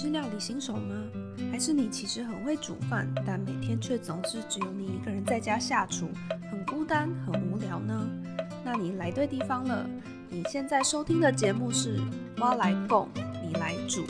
是料理新手吗？还是你其实很会煮饭，但每天却总是只有你一个人在家下厨，很孤单、很无聊呢？那你来对地方了。你现在收听的节目是《猫来供，你来煮》。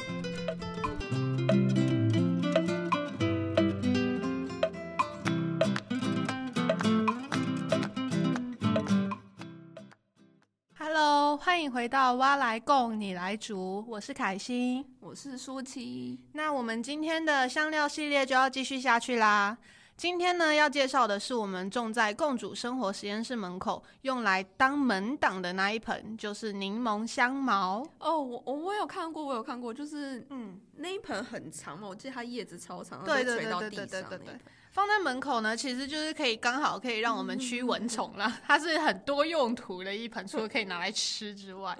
迎回到《蛙来供，你来煮》，我是凯欣。我是舒淇，那我们今天的香料系列就要继续下去啦。今天呢，要介绍的是我们种在共主生活实验室门口用来当门挡的那一盆，就是柠檬香茅。哦，我我我有看过，我有看过，就是嗯，那一盆很长嘛，我记得它叶子超长，对对对对对对对。放在门口呢，其实就是可以刚好可以让我们驱蚊虫啦。它是很多用途的一盆，除了可以拿来吃之外，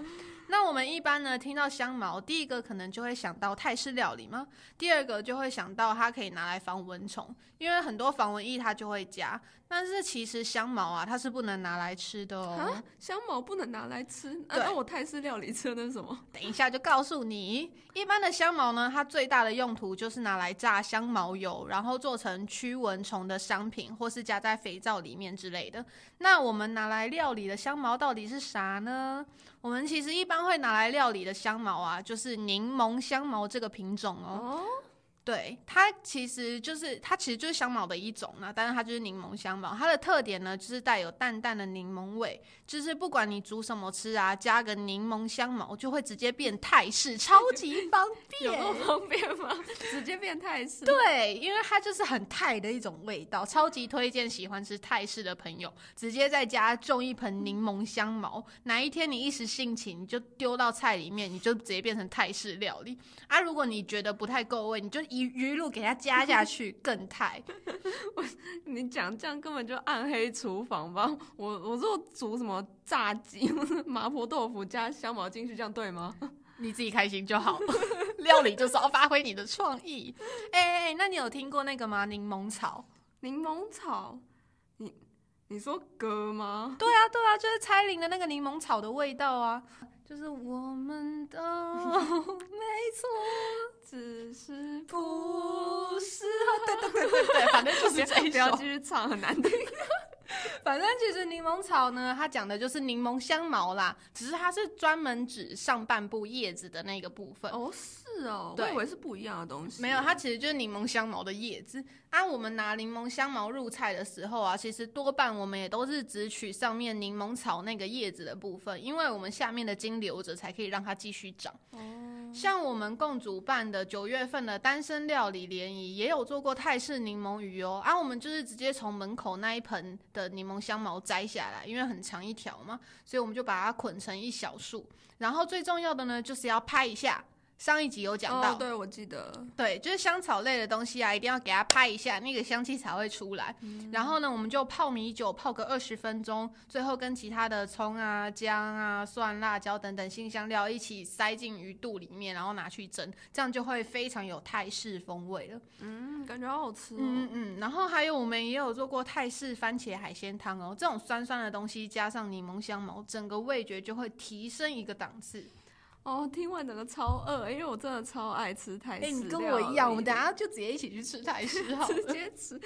那我们一般呢听到香茅，第一个可能就会想到泰式料理吗？第二个就会想到它可以拿来防蚊虫，因为很多防蚊液它就会加。但是其实香茅啊，它是不能拿来吃的哦啊。，香茅不能拿来吃，啊那我泰式料理吃的什么？等一下就告诉你，一般的香茅呢，它最大的用途就是拿来榨香茅油，然后做成驱蚊虫的商品，或是加在肥皂里面之类的。那我们拿来料理的香茅到底是啥呢？我们其实一般会拿来料理的香茅啊，就是柠檬香茅这个品种哦。哦，对，它其实就是它其实就是香茅的一种呢，但是它就是柠檬香茅。它的特点呢，就是带有淡淡的柠檬味，就是不管你煮什么吃啊，加个柠檬香茅就会直接变泰式，超级方有便。那么方便吗？直接变泰式？对，因为它就是很泰的一种味道，超级推荐喜欢吃泰式的朋友，直接在家种一盆柠檬香茅。哪一天你一时兴起，你就丢到菜里面，你就直接变成泰式料理啊。如果你觉得不太够味，你就一鱼露给它加下去，更泰。你讲这样根本就暗黑厨房吧？我我做煮什么炸鸡 麻婆豆腐加香茅进去，这样对吗？你自己开心就好，料理就是要发挥你的创意。哎、哎哎那你有听过那个吗？柠檬草？柠檬草，你你说歌吗？对啊，对啊，就是蔡琳的那个柠檬草的味道啊，就是我们都没错，只是不 适合，对对对对对，反正就是这一首 不要继。续唱，很难听。反正其实柠檬草呢，它讲的就是柠檬香茅啦，只是它是专门指上半部叶子的那个部分。哦，是哦，我对以为是不一样的东西。没有，它其实就是柠檬香茅的叶子。啊，我们拿柠檬香茅入菜的时候啊，其实多半我们也都是只取上面柠檬草那个叶子的部分，因为我们下面的茎留着，才可以让它继续长。像我们共主办的九月份的单身料理联谊，也有做过泰式柠檬鱼哦。啊，我们就是直接从门口那一盆的柠檬香茅摘下来，因为很长一条嘛，所以我们就把它捆成一小束。然后最重要的呢，就是要拍一下。上一集有讲到，哦，对，我记得。对，就是香草类的东西啊，一定要给它拍一下，那个香气才会出来。然后呢，我们就泡米酒泡个二十分钟，最后跟其他的葱啊、姜啊、蒜、辣椒等等新香料一起塞进鱼肚里面，然后拿去蒸，这样就会非常有泰式风味了。嗯，感觉好好吃哦。嗯嗯，然后还有我们也有做过泰式番茄海鲜汤哦，这种酸酸的东西加上柠檬香茅，整个味觉就会提升一个档次。哦，听完整个超饿，因为我真的超爱吃泰式哎。你跟我一样，我们等下就直接一起去吃泰式好了。直接吃。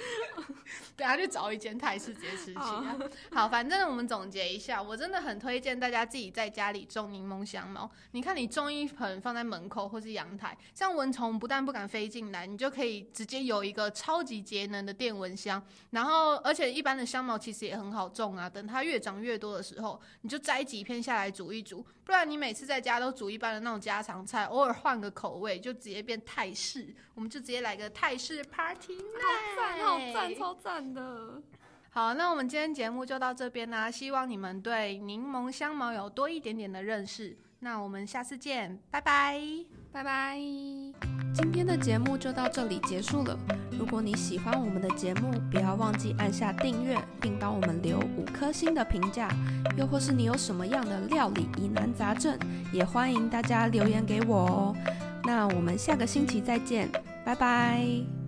等下就找一间泰式直接吃起好啊。好，反正我们总结一下，我真的很推荐大家自己在家里种柠檬香茅。你看，你种一盆放在门口或是阳台，这样蚊虫不但不敢飞进来，你就可以直接有一个超级节能的电蚊香。然后，而且一般的香茅其实也很好种啊，等它越长越多的时候，你就摘几片下来煮一煮。不然你每次在家都煮一般的那种家常菜，偶尔换个口味，就直接变泰式。我们就直接来个泰式 party 好赞好赞，超赞的。好，那我们今天节目就到这边啦，希望你们对柠檬香茅有多一点点的认识。那我们下次见，拜拜。拜拜。今天的节目就到这里结束了。如果你喜欢我们的节目，不要忘记按下订阅，并帮我们留五颗星的评价。又或是你有什么样的料理疑难杂症，也欢迎大家留言给我哦。那我们下个星期再见，拜拜。